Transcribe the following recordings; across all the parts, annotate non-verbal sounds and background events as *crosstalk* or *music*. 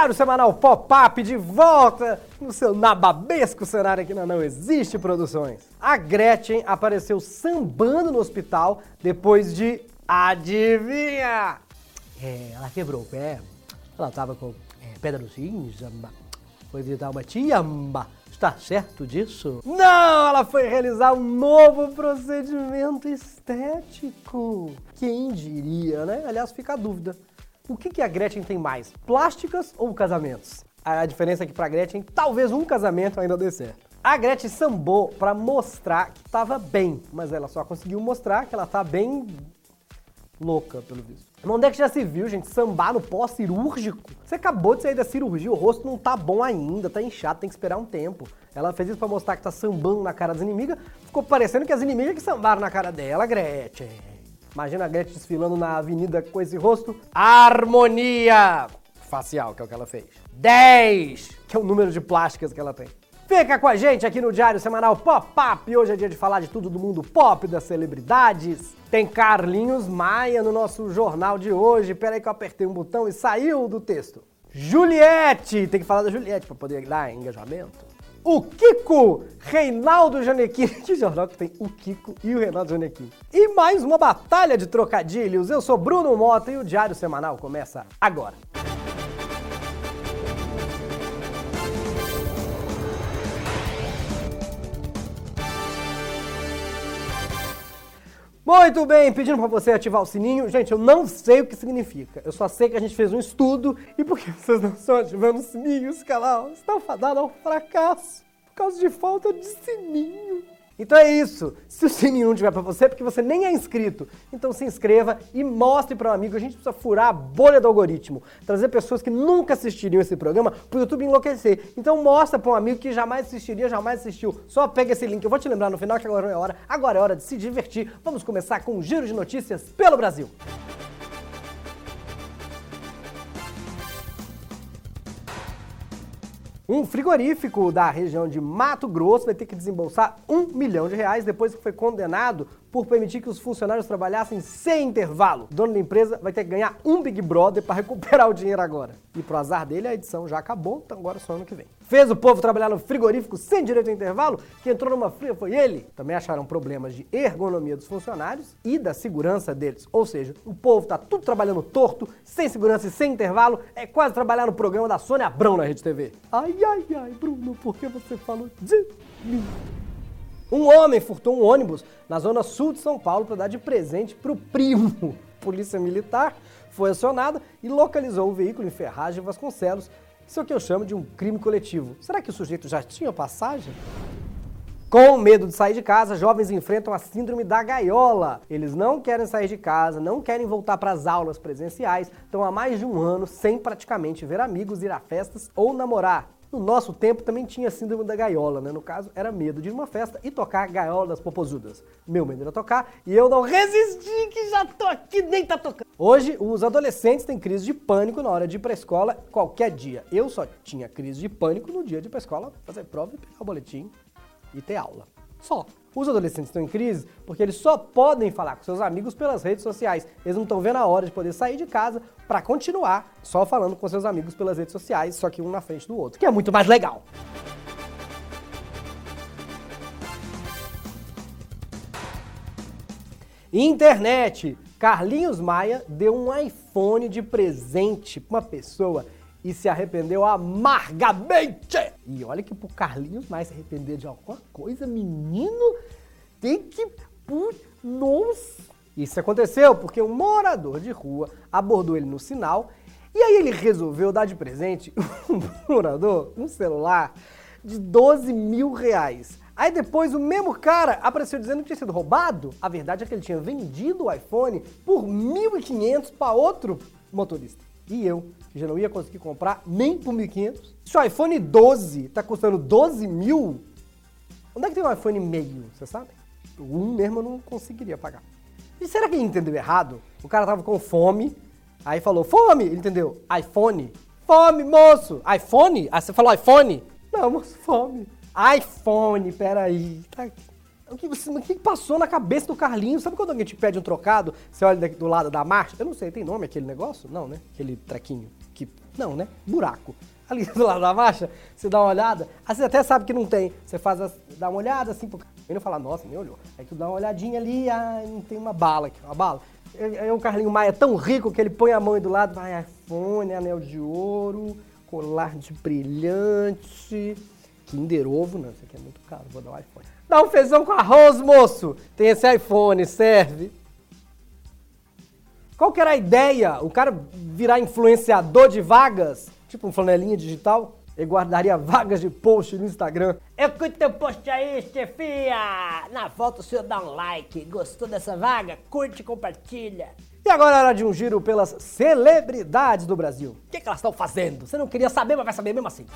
Diário Semanal Pop-Up de volta no seu nababesco cenário aqui na Não Existe Produções. A Gretchen apareceu sambando no hospital depois de. Adivinha? É, ela quebrou o pé. Ela tava com é, pedra nos rins. Foi visitar uma tia. Está certo disso? Não, ela foi realizar um novo procedimento estético. Quem diria, né? Aliás, fica a dúvida. O que, que a Gretchen tem mais? Plásticas ou casamentos? A diferença é que pra Gretchen, talvez um casamento ainda dê certo. A Gretchen sambou pra mostrar que tava bem, mas ela só conseguiu mostrar que ela tá bem louca, pelo visto. Onde é que já se viu, gente, sambar no pós-cirúrgico? Você acabou de sair da cirurgia, o rosto não tá bom ainda, tá inchado, tem que esperar um tempo. Ela fez isso pra mostrar que tá sambando na cara das inimigas, ficou parecendo que as inimigas que sambaram na cara dela, Gretchen. Imagina a Gretchen desfilando na avenida com esse rosto. Harmonia facial, que é o que ela fez. 10, que é o número de plásticas que ela tem. Fica com a gente aqui no Diário Semanal Pop-Up. Hoje é dia de falar de tudo do mundo pop, das celebridades. Tem Carlinhos Maia no nosso jornal de hoje. Pera aí que eu apertei um botão e saiu do texto. Juliette, tem que falar da Juliette para poder dar engajamento. O Kiko, Reinaldo Janequim. *laughs* Que jornal que tem o Kiko e o Reinaldo Janequim. E mais uma batalha de trocadilhos. Eu sou Bruno Mota e o Diário Semanal começa agora. Muito bem, pedindo para você ativar o sininho. Gente, eu não sei o que significa. Eu só sei que a gente fez um estudo e porque vocês não estão ativando o sininho, esse canal está fadado ao fracasso por causa de falta de sininho. Então é isso. Se o sininho não tiver para você, é porque você nem é inscrito. Então se inscreva e mostre para um amigo. A gente precisa furar a bolha do algoritmo. Trazer pessoas que nunca assistiriam esse programa para o YouTube enlouquecer. Então mostra para um amigo que jamais assistiria, jamais assistiu. Só pega esse link. Eu vou te lembrar no final que agora é hora. Agora é hora de se divertir. Vamos começar com um giro de notícias pelo Brasil. Um frigorífico da região de Mato Grosso vai ter que desembolsar um milhão de reais depois que foi condenado por permitir que os funcionários trabalhassem sem intervalo. O dono da empresa vai ter que ganhar um Big Brother para recuperar o dinheiro agora. E pro azar dele, a edição já acabou, então agora é só ano que vem. Fez o povo trabalhar no frigorífico sem direito a intervalo? Quem entrou numa fria foi ele. Também acharam problemas de ergonomia dos funcionários e da segurança deles. Ou seja, o povo tá tudo trabalhando torto, sem segurança e sem intervalo. É quase trabalhar no programa da Sônia Abrão na Rede TV. Ai, ai, ai, Bruno, por que você falou de mim? Um homem furtou um ônibus na zona sul de São Paulo para dar de presente para o primo. *laughs* Polícia Militar foi acionada e localizou o veículo em Ferragem Vasconcelos. Isso é o que eu chamo de um crime coletivo. Será que o sujeito já tinha passagem? Com medo de sair de casa, jovens enfrentam a síndrome da gaiola. Eles não querem sair de casa, não querem voltar para as aulas presenciais, estão há mais de um ano sem praticamente ver amigos, ir a festas ou namorar. No nosso tempo também tinha síndrome da gaiola, né? No caso, era medo de ir numa festa e tocar gaiola das popozudas. Meu medo era tocar e eu não resisti que já tô aqui, nem tá tocando. Hoje, os adolescentes têm crise de pânico na hora de ir pra escola qualquer dia. Eu só tinha crise de pânico no dia de ir pra escola fazer prova e pegar o boletim e ter aula. Só. Os adolescentes estão em crise porque eles só podem falar com seus amigos pelas redes sociais. Eles não estão vendo a hora de poder sair de casa para continuar só falando com seus amigos pelas redes sociais, só que um na frente do outro, que é muito mais legal. Internet. Carlinhos Maia deu um iPhone de presente para uma pessoa e se arrependeu amargamente. E olha que pro Carlinhos mais se arrepender de alguma coisa, menino, tem que. Nossa! Isso aconteceu porque um morador de rua abordou ele no sinal e aí ele resolveu dar de presente *laughs* um morador um celular de 12 mil reais. Aí depois o mesmo cara apareceu dizendo que tinha sido roubado. A verdade é que ele tinha vendido o iPhone por 1.500 para outro motorista. E eu já não ia conseguir comprar nem por 1.500. Se o iPhone 12 tá custando 12 mil, onde é que tem um iPhone meio, você sabe? Um mesmo eu não conseguiria pagar. E será que ele entendeu errado? O cara tava com fome, aí falou, fome, ele entendeu, iPhone. Fome, moço! iPhone? Ah, você falou iPhone? Não, moço, fome. iPhone, peraí. Tá o que, o que passou na cabeça do Carlinhos? Sabe quando alguém te pede um trocado, você olha do lado da marcha? Eu não sei, tem nome aquele negócio? Não, né? Aquele trequinho que não, né? Buraco. Ali *laughs* do lado da marcha, você dá uma olhada, aí você até sabe que não tem. Você faz as, dá uma olhada assim, pro não fala, nossa, nem olhou. Aí tu dá uma olhadinha ali, ah, não tem uma bala aqui, uma bala. Aí o Carlinho Maia é tão rico que ele põe a mão aí do lado, vai iPhone, anel de ouro, colar de brilhante, Kinder Ovo, não, isso aqui é muito caro, vou dar um iPhone. Dá um feijão com arroz, moço! Tem esse iPhone, serve. Qual que era a ideia? O cara virar influenciador de vagas? Tipo um flanelinha digital? Ele guardaria vagas de post no Instagram. Eu curto teu post aí, chefia! Na volta o senhor dá um like. Gostou dessa vaga? Curte e compartilha. E agora é hora de um giro pelas celebridades do Brasil. O que, que elas estão fazendo? Você não queria saber, mas vai saber mesmo assim.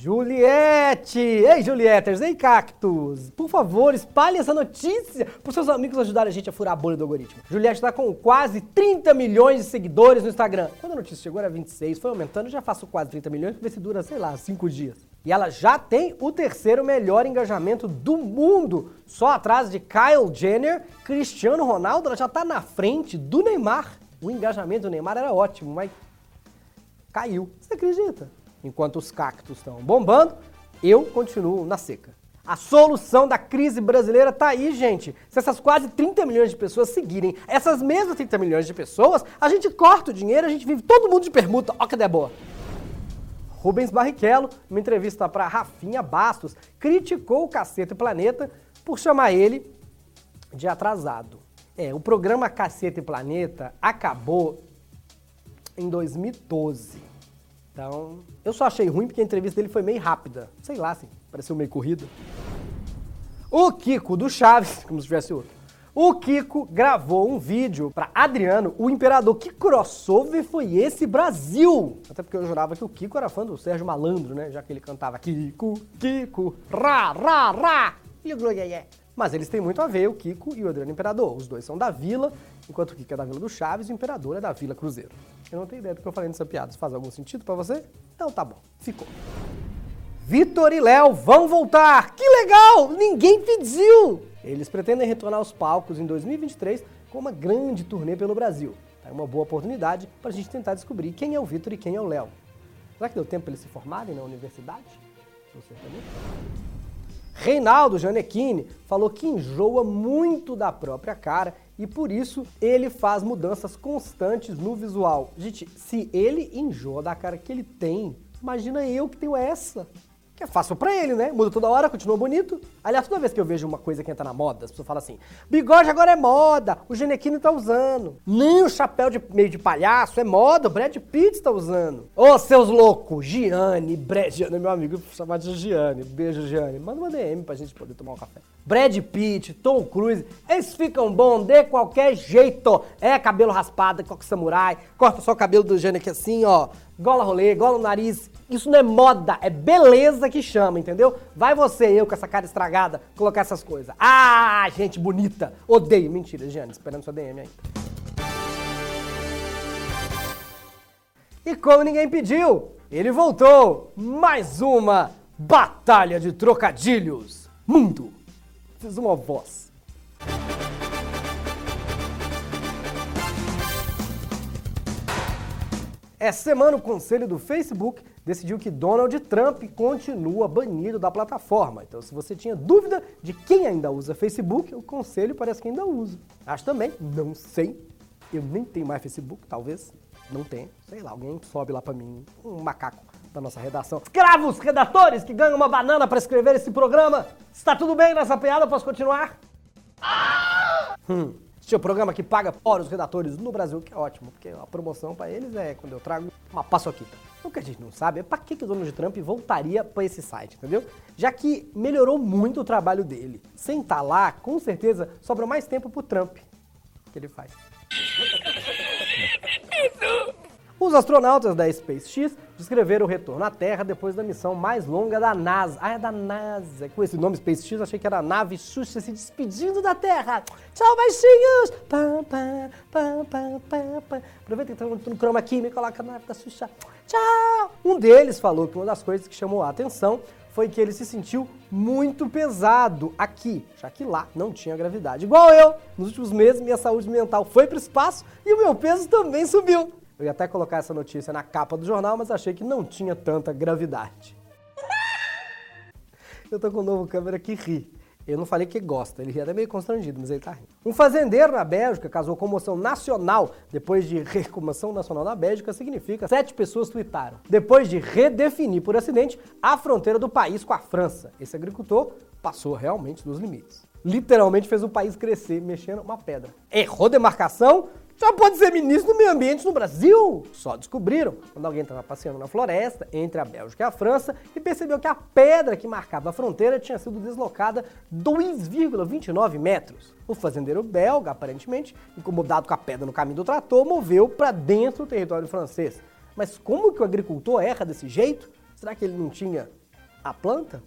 Juliette! Ei, Julietters! Ei, Cactus! Por favor, espalhe essa notícia para seus amigos ajudarem a gente a furar a bolha do algoritmo. Juliette está com quase 30 milhões de seguidores no Instagram. Quando a notícia chegou era 26, foi aumentando, já faço quase 30 milhões, para ver se dura, sei lá, 5 dias. E ela já tem o terceiro melhor engajamento do mundo, só atrás de Kyle Jenner, Cristiano Ronaldo, ela já está na frente do Neymar. O engajamento do Neymar era ótimo, mas caiu. Você acredita? Enquanto os cactos estão bombando, eu continuo na seca. A solução da crise brasileira tá aí, gente. Se essas quase 30 milhões de pessoas seguirem essas mesmas 30 milhões de pessoas, a gente corta o dinheiro, a gente vive todo mundo de permuta. Ó que ideia boa. Rubens Barrichello, numa entrevista para Rafinha Bastos, criticou o Cacete Planeta por chamar ele de atrasado. É, o programa Cacete Planeta acabou em 2012. Então, eu só achei ruim porque a entrevista dele foi meio rápida. Sei lá, assim, pareceu meio corrida. O Kiko do Chaves, *laughs* como se tivesse outro. O Kiko gravou um vídeo para Adriano, o Imperador. Que crossover foi esse, Brasil? Até porque eu jurava que o Kiko era fã do Sérgio Malandro, né? Já que ele cantava Kiko, Kiko, ra, ra, ra. E Mas eles têm muito a ver, o Kiko e o Adriano Imperador. Os dois são da Vila, enquanto o Kiko é da Vila do Chaves e o Imperador é da Vila Cruzeiro. Eu não tenho ideia do que eu falei nessa piada. Isso faz algum sentido para você? Então tá bom, ficou. Vitor e Léo vão voltar! Que legal! Ninguém pediu! Eles pretendem retornar aos palcos em 2023 com uma grande turnê pelo Brasil. É uma boa oportunidade para a gente tentar descobrir quem é o Vitor e quem é o Léo. Será que deu tempo para eles se formarem na universidade? Sei também. Reinaldo Janequini falou que enjoa muito da própria cara e por isso ele faz mudanças constantes no visual. Gente, se ele enjoa da cara que ele tem, imagina eu que tenho essa. Que é fácil pra ele, né? Muda toda hora, continua bonito. Aliás, toda vez que eu vejo uma coisa que entra na moda, as pessoas falam assim: bigode agora é moda, o Genequino tá usando. Nem o chapéu de meio de palhaço é moda, o Brad Pitt tá usando. Ô, seus loucos, Gianni, Brad. Gianni, meu amigo, chamar de Gianni. Beijo, Gianni. Manda uma DM pra gente poder tomar um café. Brad Pitt, Tom Cruise, eles ficam bons de qualquer jeito. É cabelo raspado, coque samurai, corta só o cabelo do Gianni aqui assim, ó. Gola rolê, gola no nariz, isso não é moda, é beleza que chama, entendeu? Vai você, eu com essa cara estragada, colocar essas coisas. Ah, gente bonita. Odeio. Mentira, Giane, esperando sua DM ainda. E como ninguém pediu, ele voltou. Mais uma batalha de trocadilhos. Mundo. Fiz uma voz. Essa semana, o conselho do Facebook decidiu que Donald Trump continua banido da plataforma. Então, se você tinha dúvida de quem ainda usa Facebook, o conselho parece que ainda usa. Acho também, não sei. Eu nem tenho mais Facebook, talvez não tenha. Sei lá, alguém sobe lá para mim, um macaco da nossa redação. Escravos redatores que ganham uma banana para escrever esse programa. Está tudo bem nessa piada? Posso continuar? Ah! Hum. Este é o programa que paga fora os redatores no Brasil, que é ótimo, porque a promoção para eles é quando eu trago uma paçoquita. O que a gente não sabe é para que, que o Donald Trump voltaria para esse site, entendeu? Já que melhorou muito o trabalho dele. Sem estar tá lá, com certeza sobra mais tempo pro Trump que ele faz. Os astronautas da SpaceX descreveram o retorno à Terra depois da missão mais longa da NASA. Ah, é da NASA. Com esse nome SpaceX, achei que era a nave Xuxa se despedindo da Terra. Tchau, baixinhos! Pam, pam, pam, pam, pam, pam. Aproveita que está no chroma aqui me coloca a nave da Xuxa. Tchau! Um deles falou que uma das coisas que chamou a atenção foi que ele se sentiu muito pesado aqui, já que lá não tinha gravidade. Igual eu, nos últimos meses minha saúde mental foi para o espaço e o meu peso também subiu. Eu ia até colocar essa notícia na capa do jornal, mas achei que não tinha tanta gravidade. *laughs* Eu tô com um novo câmera que ri. Eu não falei que gosta, ele ri até meio constrangido, mas ele tá rindo. Um fazendeiro na Bélgica causou comoção nacional depois de recomoção nacional na Bélgica significa sete pessoas tuitaram. Depois de redefinir por acidente a fronteira do país com a França. Esse agricultor passou realmente dos limites. Literalmente fez o país crescer mexendo uma pedra. Errou demarcação, já pode ser ministro do meio ambiente no Brasil. Só descobriram quando alguém estava passeando na floresta entre a Bélgica e a França e percebeu que a pedra que marcava a fronteira tinha sido deslocada 2,29 metros. O fazendeiro belga, aparentemente, incomodado com a pedra no caminho do trator, moveu para dentro do território francês. Mas como que o agricultor erra desse jeito? Será que ele não tinha a planta?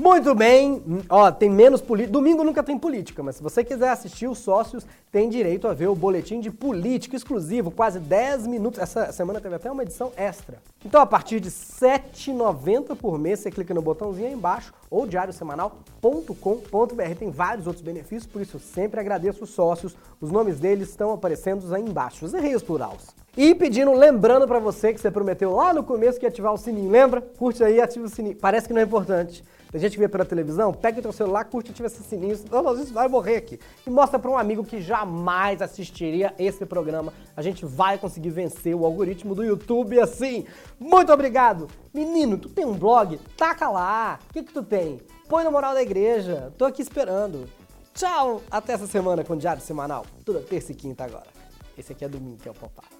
Muito bem, ó, tem menos política. Domingo nunca tem política, mas se você quiser assistir, os sócios têm direito a ver o boletim de política exclusivo, quase 10 minutos. Essa semana teve até uma edição extra. Então, a partir de R$ 7,90 por mês, você clica no botãozinho aí embaixo ou diariosemanal.com.br. Tem vários outros benefícios, por isso eu sempre agradeço os sócios. Os nomes deles estão aparecendo aí embaixo. Os errei os plurais. E pedindo, lembrando para você que você prometeu lá no começo que ia ativar o sininho, lembra? Curte aí, ativa o sininho. Parece que não é importante. Tem gente que vê pela televisão, pega o teu celular, curte, ativa esse sininho, não, não, isso vai morrer aqui. E mostra para um amigo que jamais assistiria esse programa. A gente vai conseguir vencer o algoritmo do YouTube assim. Muito obrigado. Menino, tu tem um blog? Taca lá. O que que tu tem? Põe no moral da igreja. Tô aqui esperando. Tchau. Até essa semana com o Diário Semanal. Toda terça e quinta agora. Esse aqui é domingo, que é o pop-up.